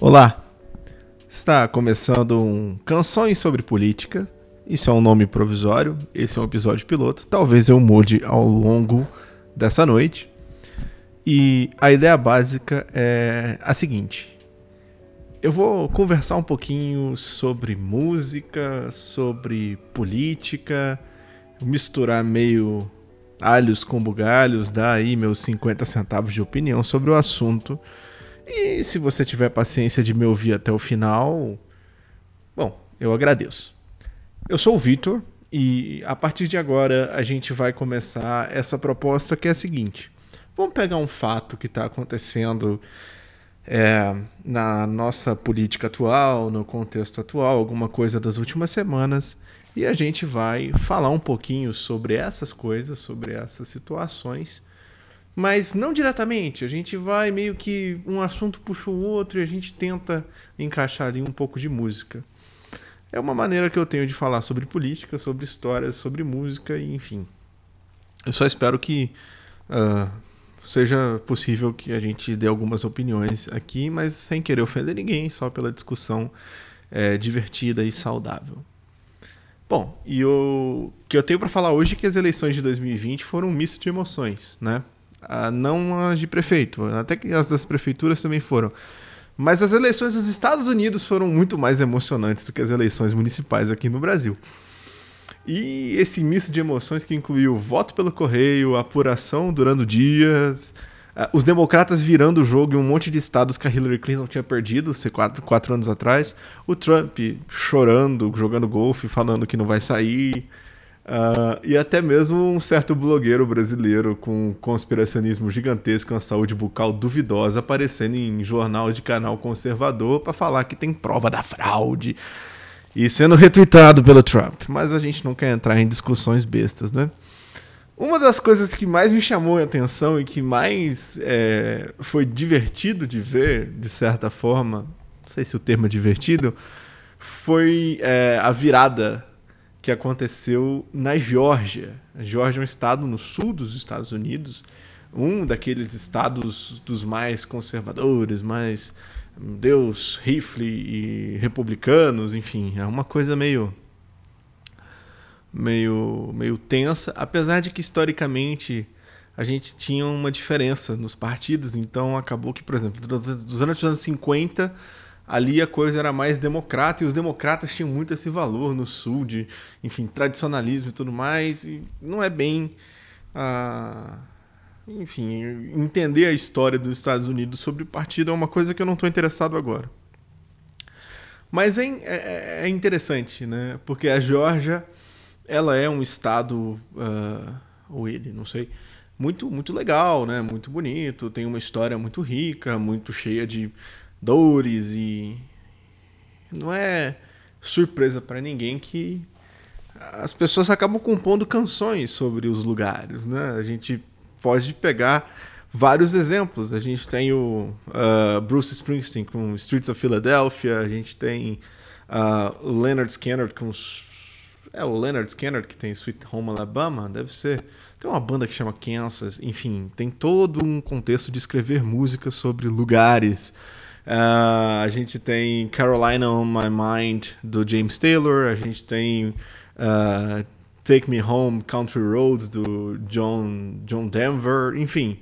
Olá! Está começando um Canções sobre Política. Isso é um nome provisório, esse é um episódio piloto. Talvez eu mude ao longo dessa noite. E a ideia básica é a seguinte: eu vou conversar um pouquinho sobre música, sobre política, misturar meio alhos com bugalhos, dar aí meus 50 centavos de opinião sobre o assunto. E se você tiver paciência de me ouvir até o final, bom, eu agradeço. Eu sou o Vitor e a partir de agora a gente vai começar essa proposta que é a seguinte: vamos pegar um fato que está acontecendo é, na nossa política atual, no contexto atual, alguma coisa das últimas semanas, e a gente vai falar um pouquinho sobre essas coisas, sobre essas situações mas não diretamente. A gente vai meio que um assunto puxa o outro e a gente tenta encaixar ali um pouco de música. É uma maneira que eu tenho de falar sobre política, sobre histórias, sobre música, enfim. Eu só espero que uh, seja possível que a gente dê algumas opiniões aqui, mas sem querer ofender ninguém, só pela discussão é, divertida e saudável. Bom, e o que eu tenho para falar hoje é que as eleições de 2020 foram um misto de emoções, né? Não as de prefeito, até que as das prefeituras também foram. Mas as eleições dos Estados Unidos foram muito mais emocionantes do que as eleições municipais aqui no Brasil. E esse misto de emoções que incluiu voto pelo correio, apuração durando dias, os democratas virando o jogo em um monte de estados que a Hillary Clinton tinha perdido quatro, quatro anos atrás, o Trump chorando, jogando golfe, falando que não vai sair, Uh, e até mesmo um certo blogueiro brasileiro com conspiracionismo gigantesco, uma saúde bucal duvidosa, aparecendo em jornal de canal conservador para falar que tem prova da fraude e sendo retweetado pelo Trump. Mas a gente não quer entrar em discussões bestas, né? Uma das coisas que mais me chamou a atenção e que mais é, foi divertido de ver, de certa forma, não sei se o termo é divertido, foi é, a virada que aconteceu na Geórgia. A Geórgia é um estado no sul dos Estados Unidos, um daqueles estados dos mais conservadores, mais Deus, rifle e republicanos, enfim, é uma coisa meio meio meio tensa, apesar de que historicamente a gente tinha uma diferença nos partidos, então acabou que, por exemplo, durante os anos 50 ali a coisa era mais democrata e os democratas tinham muito esse valor no sul de, enfim, tradicionalismo e tudo mais. E não é bem, ah, enfim, entender a história dos Estados Unidos sobre partido é uma coisa que eu não estou interessado agora. Mas é, é, é, interessante, né? Porque a Geórgia, ela é um estado, uh, ou ele, não sei, muito, muito legal, né? Muito bonito, tem uma história muito rica, muito cheia de dores e não é surpresa para ninguém que as pessoas acabam compondo canções sobre os lugares, né? A gente pode pegar vários exemplos. A gente tem o uh, Bruce Springsteen com Streets of Philadelphia, a gente tem uh, Leonard Skinner com é o Leonard Skinner que tem Sweet Home Alabama, deve ser. Tem uma banda que chama Kansas, enfim, tem todo um contexto de escrever música sobre lugares. Uh, a gente tem Carolina on My Mind do James Taylor, a gente tem uh, Take Me Home, Country Roads do John, John Denver, enfim.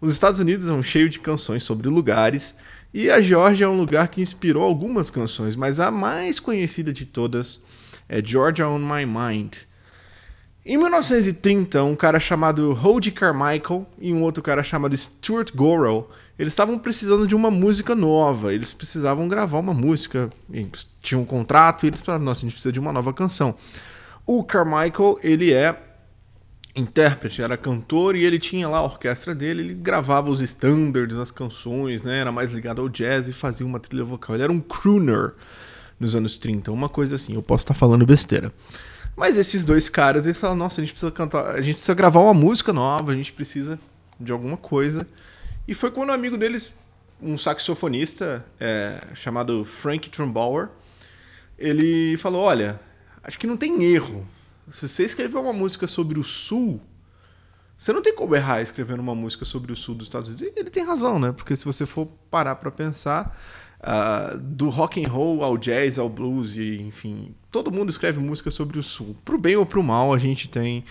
Os Estados Unidos são cheios de canções sobre lugares e a Georgia é um lugar que inspirou algumas canções, mas a mais conhecida de todas é Georgia on My Mind. Em 1930, um cara chamado Hody Carmichael e um outro cara chamado Stuart Gorrell eles estavam precisando de uma música nova, eles precisavam gravar uma música, tinham um contrato e eles falaram, nossa, a gente precisa de uma nova canção. O Carmichael, ele é intérprete, era cantor e ele tinha lá a orquestra dele, ele gravava os standards das canções, né? Era mais ligado ao jazz e fazia uma trilha vocal. Ele era um crooner nos anos 30, uma coisa assim, eu posso estar falando besteira. Mas esses dois caras, eles falaram, nossa, a gente precisa cantar, a gente precisa gravar uma música nova, a gente precisa de alguma coisa. E foi quando um amigo deles, um saxofonista é, chamado Frank Trumbauer, ele falou: Olha, acho que não tem erro. Se você escrever uma música sobre o Sul, você não tem como errar escrevendo uma música sobre o Sul dos Estados Unidos. E ele tem razão, né? Porque se você for parar para pensar, Uh, do rock and roll ao jazz, ao blues, e, enfim, todo mundo escreve música sobre o sul. Pro bem ou pro mal, a gente tem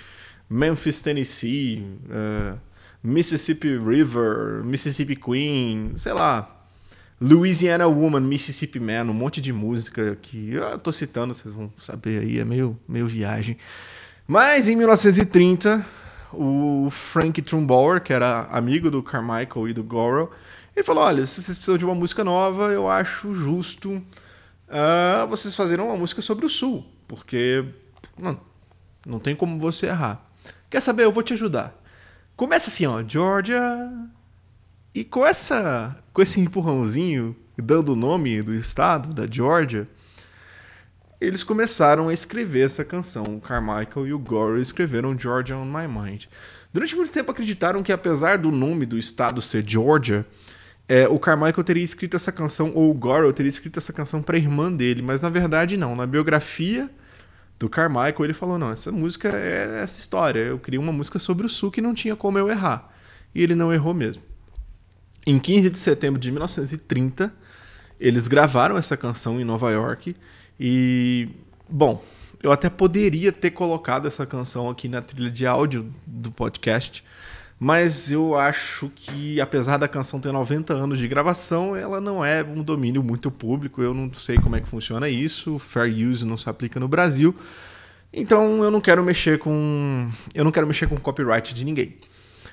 Memphis, Tennessee, uh, Mississippi River, Mississippi Queen, sei lá, Louisiana Woman, Mississippi Man, um monte de música que eu tô citando, vocês vão saber aí, é meio, meio viagem. Mas em 1930, o Frank Trumbauer, que era amigo do Carmichael e do Gorel, ele falou: Olha, se vocês precisam de uma música nova, eu acho justo uh, vocês fazerem uma música sobre o Sul, porque não, não tem como você errar. Quer saber? Eu vou te ajudar. Começa assim, ó, Georgia. E com essa, com esse empurrãozinho, dando o nome do estado, da Georgia, eles começaram a escrever essa canção. O Carmichael e o Gore escreveram Georgia on My Mind. Durante muito tempo acreditaram que, apesar do nome do estado ser Georgia, é, o Carmichael teria escrito essa canção, ou o Gore teria escrito essa canção para a irmã dele, mas na verdade não. Na biografia do Carmichael, ele falou: não, essa música é essa história. Eu queria uma música sobre o Sul que não tinha como eu errar. E ele não errou mesmo. Em 15 de setembro de 1930, eles gravaram essa canção em Nova York. E, bom, eu até poderia ter colocado essa canção aqui na trilha de áudio do podcast, mas eu acho que, apesar da canção ter 90 anos de gravação, ela não é um domínio muito público. Eu não sei como é que funciona isso. Fair use não se aplica no Brasil. Então eu não quero mexer com. Eu não quero mexer com copyright de ninguém.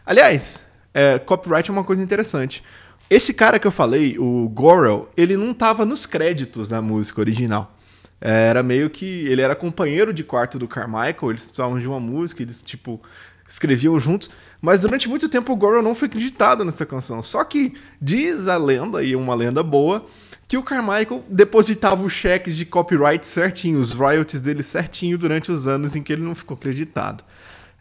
Aliás, é, copyright é uma coisa interessante. Esse cara que eu falei, o Gorel, ele não estava nos créditos da música original. É, era meio que. Ele era companheiro de quarto do Carmichael, eles precisavam de uma música, eles, tipo, escreviam juntos, mas durante muito tempo o Goro não foi acreditado nessa canção. Só que diz a lenda, e uma lenda boa, que o Carmichael depositava os cheques de copyright certinho, os royalties dele certinho durante os anos em que ele não ficou acreditado.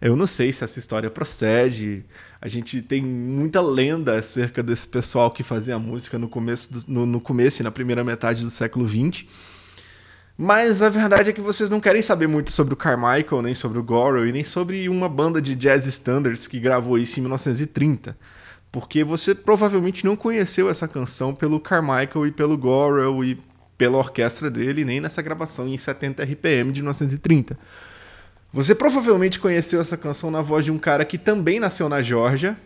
Eu não sei se essa história procede. A gente tem muita lenda acerca desse pessoal que fazia música no começo, do, no, no começo e na primeira metade do século XX. Mas a verdade é que vocês não querem saber muito sobre o Carmichael, nem sobre o Gorel, e nem sobre uma banda de jazz standards que gravou isso em 1930. Porque você provavelmente não conheceu essa canção pelo Carmichael e pelo Gorel e pela orquestra dele, nem nessa gravação em 70 RPM de 1930. Você provavelmente conheceu essa canção na voz de um cara que também nasceu na Geórgia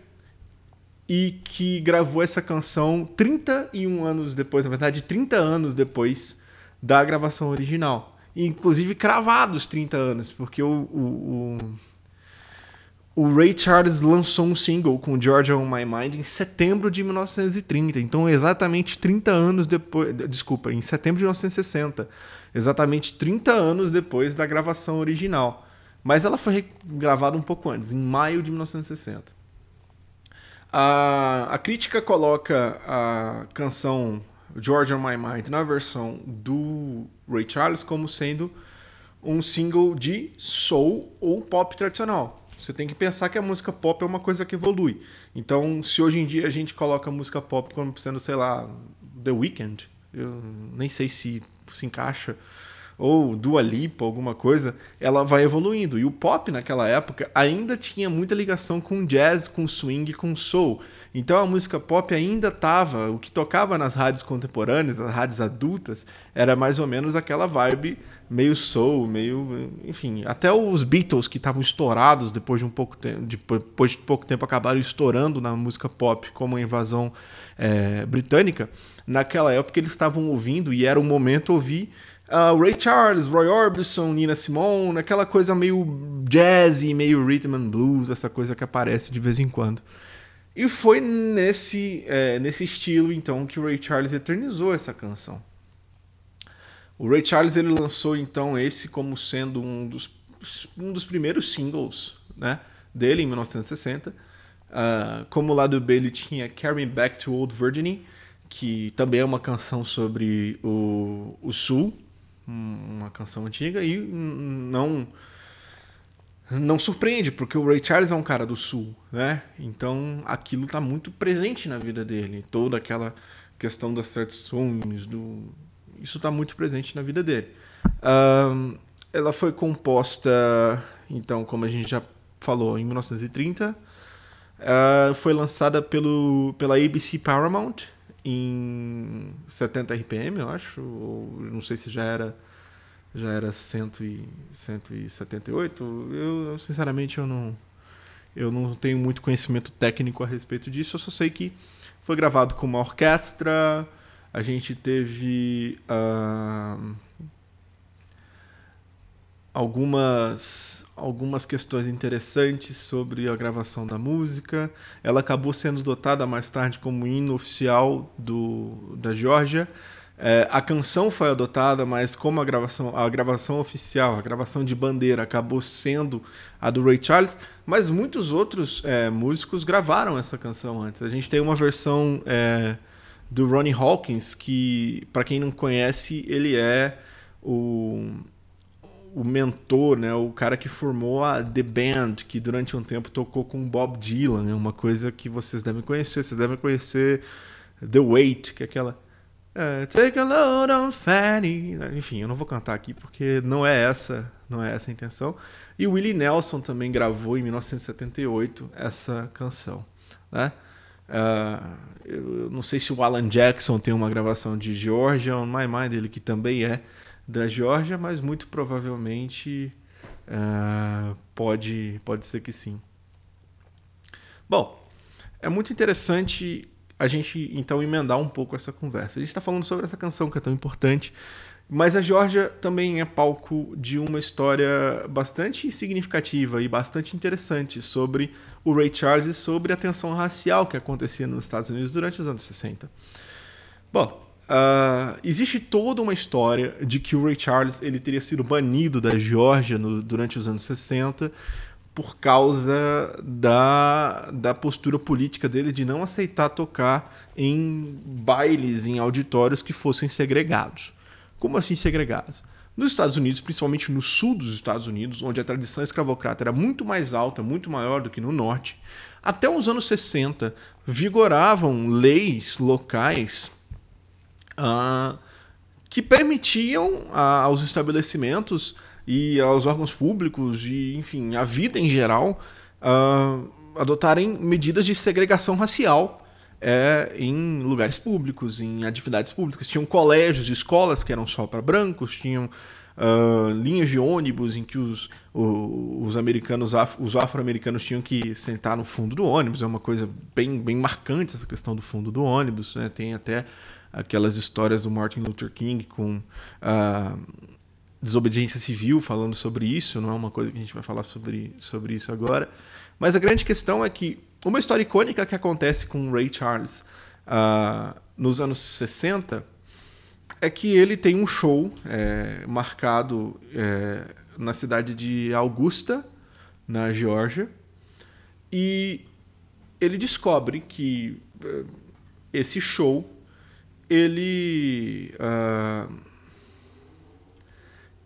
e que gravou essa canção 31 anos depois, na verdade, 30 anos depois da gravação original. Inclusive cravados 30 anos, porque o, o, o, o, Ray Charles lançou um single com Georgia on My Mind em setembro de 1930. Então, exatamente 30 anos depois. Desculpa, em setembro de 1960. Exatamente 30 anos depois da gravação original. Mas ela foi gravada um pouco antes, em maio de 1960. A, a crítica coloca a canção George on My Mind na versão do Ray Charles como sendo um single de soul ou pop tradicional. Você tem que pensar que a música pop é uma coisa que evolui. Então, se hoje em dia a gente coloca música pop como sendo, sei lá, The Weeknd, eu nem sei se se encaixa ou Dua Lipa, alguma coisa, ela vai evoluindo. E o pop naquela época ainda tinha muita ligação com jazz, com swing, com soul. Então a música pop ainda estava, o que tocava nas rádios contemporâneas, as rádios adultas, era mais ou menos aquela vibe meio soul, meio, enfim, até os Beatles que estavam estourados depois de um pouco tempo, depois de pouco tempo acabaram estourando na música pop como a invasão é, britânica. Naquela época eles estavam ouvindo e era o momento ouvir Uh, Ray Charles, Roy Orbison, Nina Simone, aquela coisa meio jazzy, meio rhythm and blues, essa coisa que aparece de vez em quando. E foi nesse, é, nesse estilo, então, que o Ray Charles eternizou essa canção. O Ray Charles ele lançou, então, esse como sendo um dos, um dos primeiros singles né, dele, em 1960. Uh, ah, como lado B, ele tinha Carry Me Back to Old Virginia, que também é uma canção sobre o, o Sul, uma canção antiga e não não surpreende, porque o Ray Charles é um cara do sul, né? Então aquilo está muito presente na vida dele, toda aquela questão das tradições, do isso está muito presente na vida dele. Um, ela foi composta, então, como a gente já falou, em 1930. Uh, foi lançada pelo, pela ABC Paramount em 70 RPM, eu acho, ou não sei se já era já era 100 e, 178. Eu, sinceramente, eu não eu não tenho muito conhecimento técnico a respeito disso. Eu só sei que foi gravado com uma orquestra. A gente teve uh, algumas algumas questões interessantes sobre a gravação da música. Ela acabou sendo dotada mais tarde como hino oficial do, da Geórgia. É, a canção foi adotada, mas como a gravação, a gravação oficial, a gravação de bandeira acabou sendo a do Ray Charles, mas muitos outros é, músicos gravaram essa canção antes. A gente tem uma versão é, do Ronnie Hawkins que, para quem não conhece, ele é o, o mentor, né, o cara que formou a The Band, que durante um tempo tocou com Bob Dylan, é uma coisa que vocês devem conhecer. Vocês devem conhecer The Weight, que é aquela é, take a load on Fanny. Enfim, eu não vou cantar aqui porque não é essa, não é essa a intenção. E o Willie Nelson também gravou em 1978 essa canção, né? Uh, eu não sei se o Alan Jackson tem uma gravação de Georgia on My Mind, ele que também é da Georgia, mas muito provavelmente uh, pode, pode ser que sim. Bom, é muito interessante a gente então emendar um pouco essa conversa. A gente está falando sobre essa canção que é tão importante, mas a Georgia também é palco de uma história bastante significativa e bastante interessante sobre o Ray Charles e sobre a tensão racial que acontecia nos Estados Unidos durante os anos 60. Bom, Uh, existe toda uma história de que o Ray Charles ele teria sido banido da Geórgia durante os anos 60 por causa da, da postura política dele de não aceitar tocar em bailes, em auditórios que fossem segregados. Como assim segregados? Nos Estados Unidos, principalmente no sul dos Estados Unidos, onde a tradição escravocrata era muito mais alta, muito maior do que no norte, até os anos 60 vigoravam leis locais uh, que permitiam uh, aos estabelecimentos e aos órgãos públicos e, enfim, a vida em geral uh, adotarem medidas de segregação racial é, em lugares públicos, em atividades públicas. Tinham colégios, escolas que eram só para brancos, tinham uh, linhas de ônibus em que os, os americanos, os afro-americanos tinham que sentar no fundo do ônibus. É uma coisa bem, bem marcante essa questão do fundo do ônibus. Né? Tem até aquelas histórias do Martin Luther King com uh, desobediência civil falando sobre isso, não é uma coisa que a gente vai falar sobre, sobre isso agora. Mas a grande questão é que uma história icônica que acontece com Ray Charles uh, nos anos 60 é que ele tem um show é, marcado é, na cidade de Augusta, na Geórgia, e ele descobre que uh, esse show ele uh,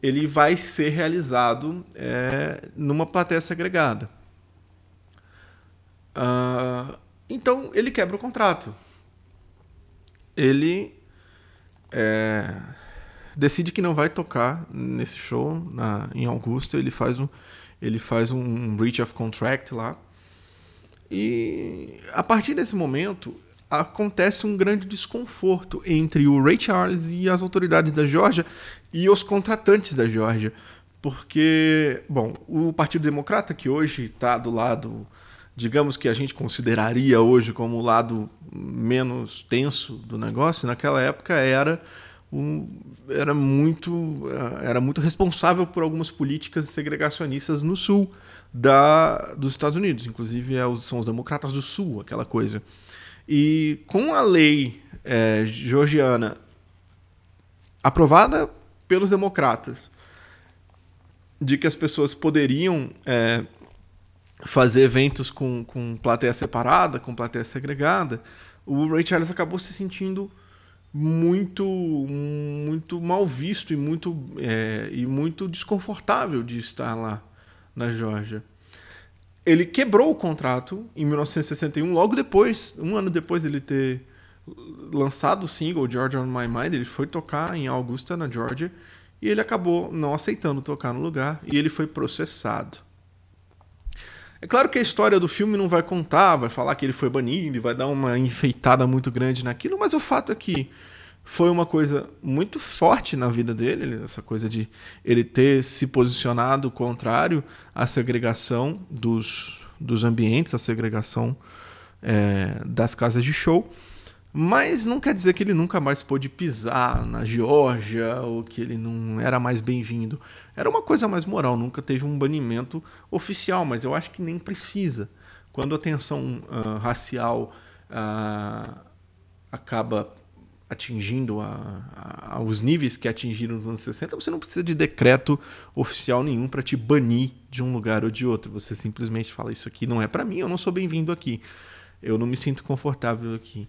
ele vai ser realizado é, numa plateia segregada. Uh, então ele quebra o contrato. Ele é, decide que não vai tocar nesse show na, em Augusta. Ele faz um, ele faz um breach of contract lá. E a partir desse momento acontece um grande desconforto entre o Ray Charles e as autoridades da Geórgia e os contratantes da Geórgia. Porque, bom, o Partido Democrata, que hoje está do lado, digamos que a gente consideraria hoje como o lado menos tenso do negócio, naquela época era um, era muito era muito responsável por algumas políticas segregacionistas no sul da, dos Estados Unidos, inclusive é, são os democratas do sul, aquela coisa. E com a lei é, georgiana aprovada pelos democratas de que as pessoas poderiam é, fazer eventos com, com plateia separada, com plateia segregada, o Ray Charles acabou se sentindo muito muito mal visto e muito é, e muito desconfortável de estar lá na Geórgia ele quebrou o contrato em 1961, logo depois, um ano depois dele ter lançado o single Georgia on My Mind, ele foi tocar em Augusta, na Georgia, e ele acabou não aceitando tocar no lugar e ele foi processado. É claro que a história do filme não vai contar, vai falar que ele foi banido e vai dar uma enfeitada muito grande naquilo, mas o fato é que foi uma coisa muito forte na vida dele, essa coisa de ele ter se posicionado contrário à segregação dos, dos ambientes, à segregação é, das casas de show. Mas não quer dizer que ele nunca mais pôde pisar na Geórgia ou que ele não era mais bem-vindo. Era uma coisa mais moral, nunca teve um banimento oficial, mas eu acho que nem precisa. Quando a tensão uh, racial uh, acaba atingindo a, a, os níveis que atingiram nos anos 60, você não precisa de decreto oficial nenhum para te banir de um lugar ou de outro. Você simplesmente fala: Isso aqui não é para mim, eu não sou bem-vindo aqui. Eu não me sinto confortável aqui.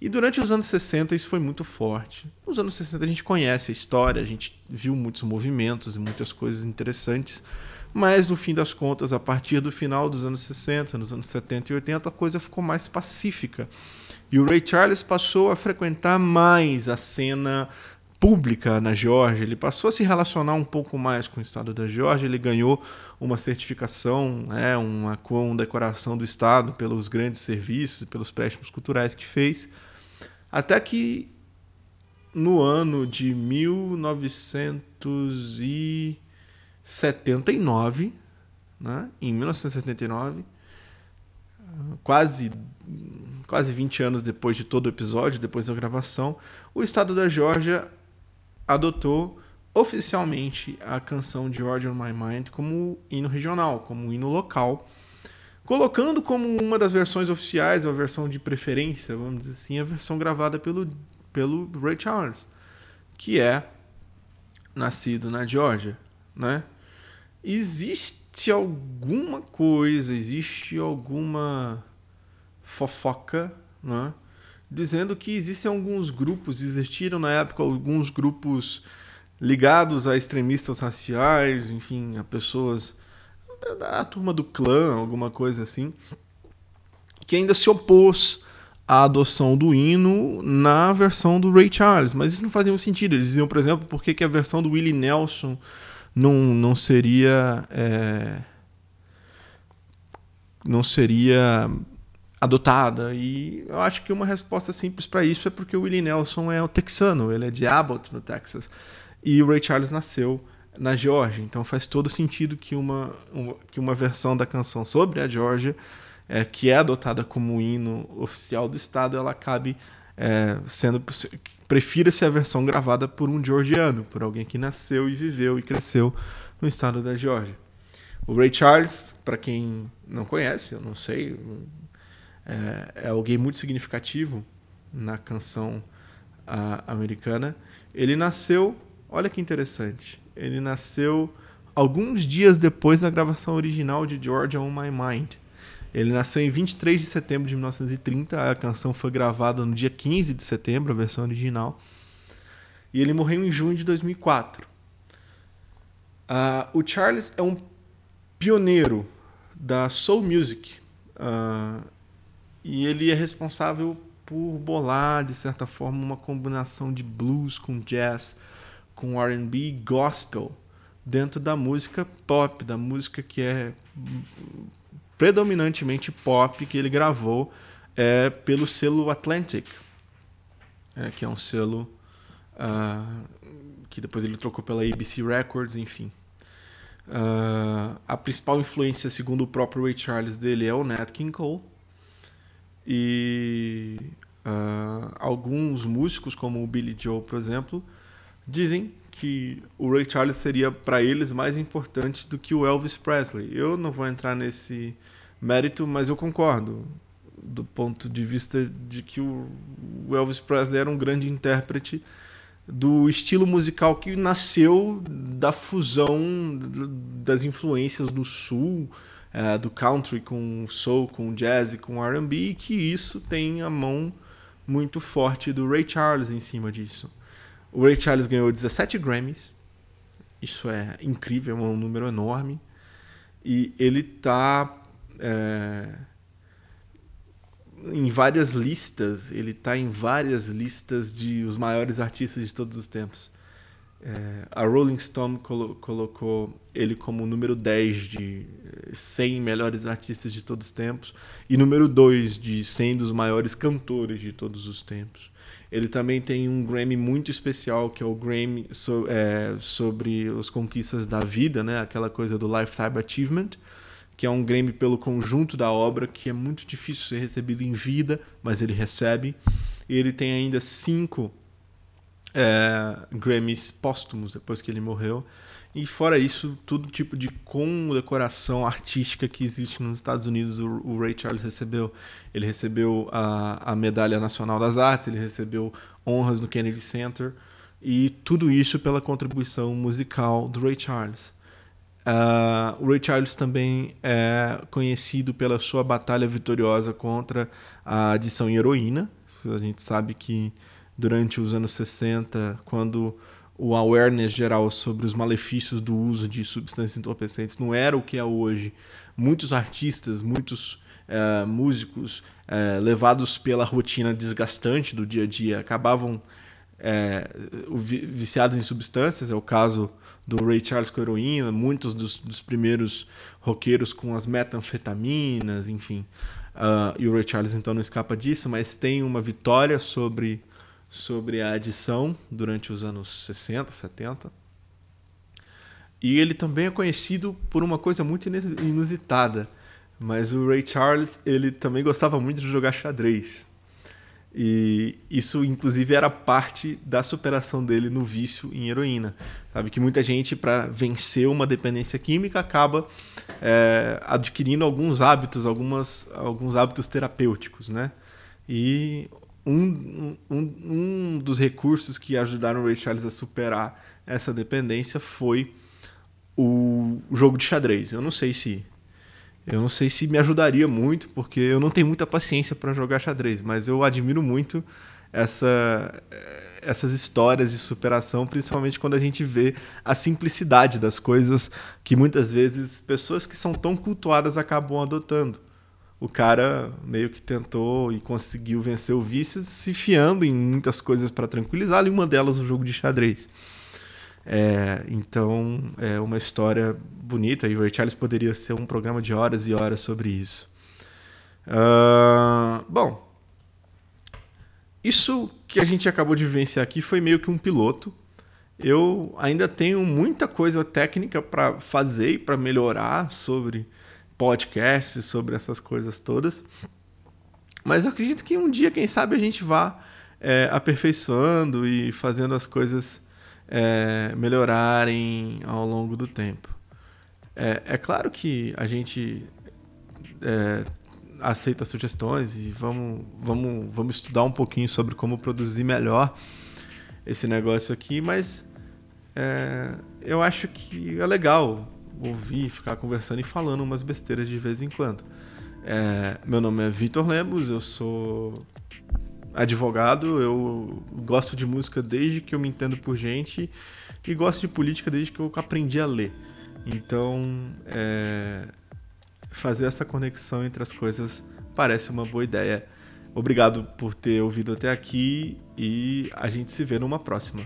E durante os anos 60 isso foi muito forte. Nos anos 60 a gente conhece a história, a gente viu muitos movimentos e muitas coisas interessantes, mas no fim das contas, a partir do final dos anos 60, nos anos 70 e 80, a coisa ficou mais pacífica. E o Ray Charles passou a frequentar mais a cena pública na Geórgia, ele passou a se relacionar um pouco mais com o estado da Geórgia, ele ganhou uma certificação, né, uma condecoração do estado pelos grandes serviços, pelos préstimos culturais que fez. Até que no ano de 1979, né, em 1979, quase quase 20 anos depois de todo o episódio, depois da gravação, o estado da Geórgia adotou oficialmente a canção Georgia on My Mind como hino regional, como hino local colocando como uma das versões oficiais, a versão de preferência, vamos dizer assim, a versão gravada pelo, pelo Ray Charles, que é nascido na Geórgia, né? Existe alguma coisa, existe alguma fofoca, né? Dizendo que existem alguns grupos, existiram na época alguns grupos ligados a extremistas raciais, enfim, a pessoas da turma do clã, alguma coisa assim, que ainda se opôs à adoção do hino na versão do Ray Charles. Mas isso não fazia um sentido. Eles diziam, por exemplo, por que, a versão do Willie Nelson não, não seria. É, não seria adotada. E eu acho que uma resposta simples para isso é porque o Willie Nelson é o texano, ele é de Abbott, no Texas. E o Ray Charles nasceu na Geórgia. Então faz todo sentido que uma, uma, que uma versão da canção sobre a Geórgia, é, que é adotada como hino oficial do Estado, ela acabe é, sendo. Prefira-se a versão gravada por um georgiano, por alguém que nasceu e viveu e cresceu no estado da Geórgia. O Ray Charles, para quem não conhece, eu não sei, é, é alguém muito significativo na canção a, americana. Ele nasceu, olha que interessante, ele nasceu alguns dias depois da gravação original de Georgia on My Mind. Ele nasceu em 23 de setembro de 1930, a canção foi gravada no dia 15 de setembro, a versão original. E ele morreu em junho de 2004. Uh, ah, o Charles é um pioneiro da soul music. Uh, e ele é responsável por bolar, de certa forma, uma combinação de blues com jazz com R&B gospel dentro da música pop, da música que é predominantemente pop que ele gravou é, pelo selo Atlantic, é, que é um selo uh, que depois ele trocou pela ABC Records, enfim. Uh, a principal influência, segundo o próprio Ray Charles dele, é o Nat King Cole. E uh, alguns músicos, como o Billy Joe, por exemplo, Dizem que o Ray Charles seria para eles mais importante do que o Elvis Presley. Eu não vou entrar nesse mérito, mas eu concordo do ponto de vista de que o Elvis Presley era um grande intérprete do estilo musical que nasceu da fusão das influências do sul, é, do country com soul, com jazz, com R&B, e que isso tem a mão muito forte do Ray Charles em cima disso. O Ray Charles ganhou 17 Grammys. Isso é incrível, é um número enorme. E ele está é, em várias listas. Ele está em várias listas de os maiores artistas de todos os tempos. É, a Rolling Stone colo colocou ele como número 10 de 100 melhores artistas de todos os tempos. E número 2 de 100 dos maiores cantores de todos os tempos. Ele também tem um Grammy muito especial, que é o Grammy so, é, sobre as conquistas da vida, né? aquela coisa do Lifetime Achievement, que é um Grammy pelo conjunto da obra, que é muito difícil ser recebido em vida, mas ele recebe. E ele tem ainda cinco é, Grammys póstumos depois que ele morreu. E fora isso, todo tipo de condecoração artística que existe nos Estados Unidos, o, Ray Charles recebeu. Ele recebeu a, a Medalha Nacional das Artes, ele recebeu honras no Kennedy Center. E tudo isso pela contribuição musical do Ray Charles. Uh, o Ray Charles também é conhecido pela sua batalha vitoriosa contra a adição em heroína. A gente sabe que durante os anos 60, quando o awareness geral sobre os malefícios do uso de substâncias entorpecentes não era o que é hoje. Muitos artistas, muitos é, músicos é, levados pela rotina desgastante do dia a dia acabavam é, viciados em substâncias. É o caso do Ray Charles com heroína, muitos dos, dos primeiros roqueiros com as metanfetaminas, enfim. Uh, e o Ray Charles então não escapa disso, mas tem uma vitória sobre sobre a adição durante os anos 60, 70. E ele também é conhecido por uma coisa muito inusitada, mas o Ray Charles, ele também gostava muito de jogar xadrez. E isso, inclusive, era parte da superação dele no vício em heroína. Sabe que muita gente, para vencer uma dependência química, acaba é, adquirindo alguns hábitos, algumas, alguns hábitos terapêuticos, né? E um, um, um dos recursos que ajudaram o Ray Charles a superar essa dependência foi o jogo de xadrez. Eu não sei se eu não sei se me ajudaria muito, porque eu não tenho muita paciência para jogar xadrez, mas eu admiro muito essa, essas histórias de superação, principalmente quando a gente vê a simplicidade das coisas que muitas vezes pessoas que são tão cultuadas acabam adotando o cara meio que tentou e conseguiu vencer o vício se fiando em muitas coisas para tranquilizá-lo, e uma delas o jogo de xadrez. É, então, é uma história bonita, e o Ray Charles poderia ser um programa de horas e horas sobre isso. Uh, bom, isso que a gente acabou de vivenciar aqui foi meio que um piloto. Eu ainda tenho muita coisa técnica para fazer e para melhorar sobre podcasts sobre essas coisas todas. Mas eu acredito que um dia, quem sabe, a gente vá é, aperfeiçoando e fazendo as coisas é, melhorarem ao longo do tempo. É, é claro que a gente é, aceita sugestões e vamos, vamos, vamos estudar um pouquinho sobre como produzir melhor esse negócio aqui, mas é, eu acho que é legal ouvir, ficar conversando e falando umas besteiras de vez em quando. É, meu nome é Vitor Lemos, eu sou advogado, eu gosto de música desde que eu me entendo por gente e gosto de política desde que eu aprendi a ler. Então, é, fazer essa conexão entre as coisas parece uma boa ideia. Obrigado por ter ouvido até aqui e a gente se vê numa próxima.